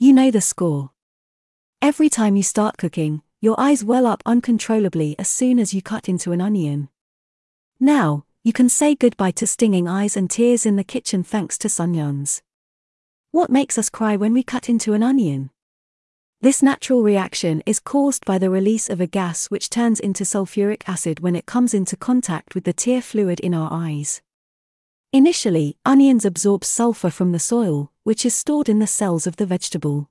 You know the score. Every time you start cooking, your eyes well up uncontrollably as soon as you cut into an onion. Now, you can say goodbye to stinging eyes and tears in the kitchen thanks to Sunions. What makes us cry when we cut into an onion? This natural reaction is caused by the release of a gas which turns into sulfuric acid when it comes into contact with the tear fluid in our eyes. Initially, onions absorb sulfur from the soil, which is stored in the cells of the vegetable.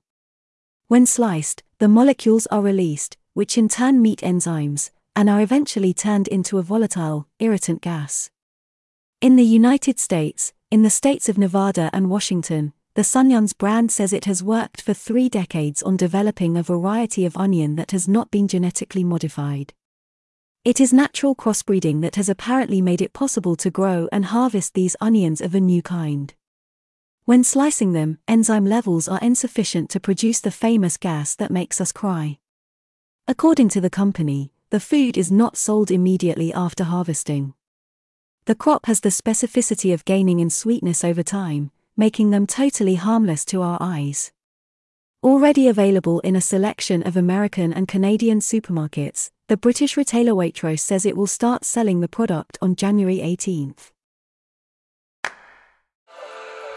When sliced, the molecules are released, which in turn meet enzymes, and are eventually turned into a volatile, irritant gas. In the United States, in the states of Nevada and Washington, the Sunions brand says it has worked for three decades on developing a variety of onion that has not been genetically modified. It is natural crossbreeding that has apparently made it possible to grow and harvest these onions of a new kind. When slicing them, enzyme levels are insufficient to produce the famous gas that makes us cry. According to the company, the food is not sold immediately after harvesting. The crop has the specificity of gaining in sweetness over time, making them totally harmless to our eyes. Already available in a selection of American and Canadian supermarkets, the British retailer Waitrose says it will start selling the product on January 18th.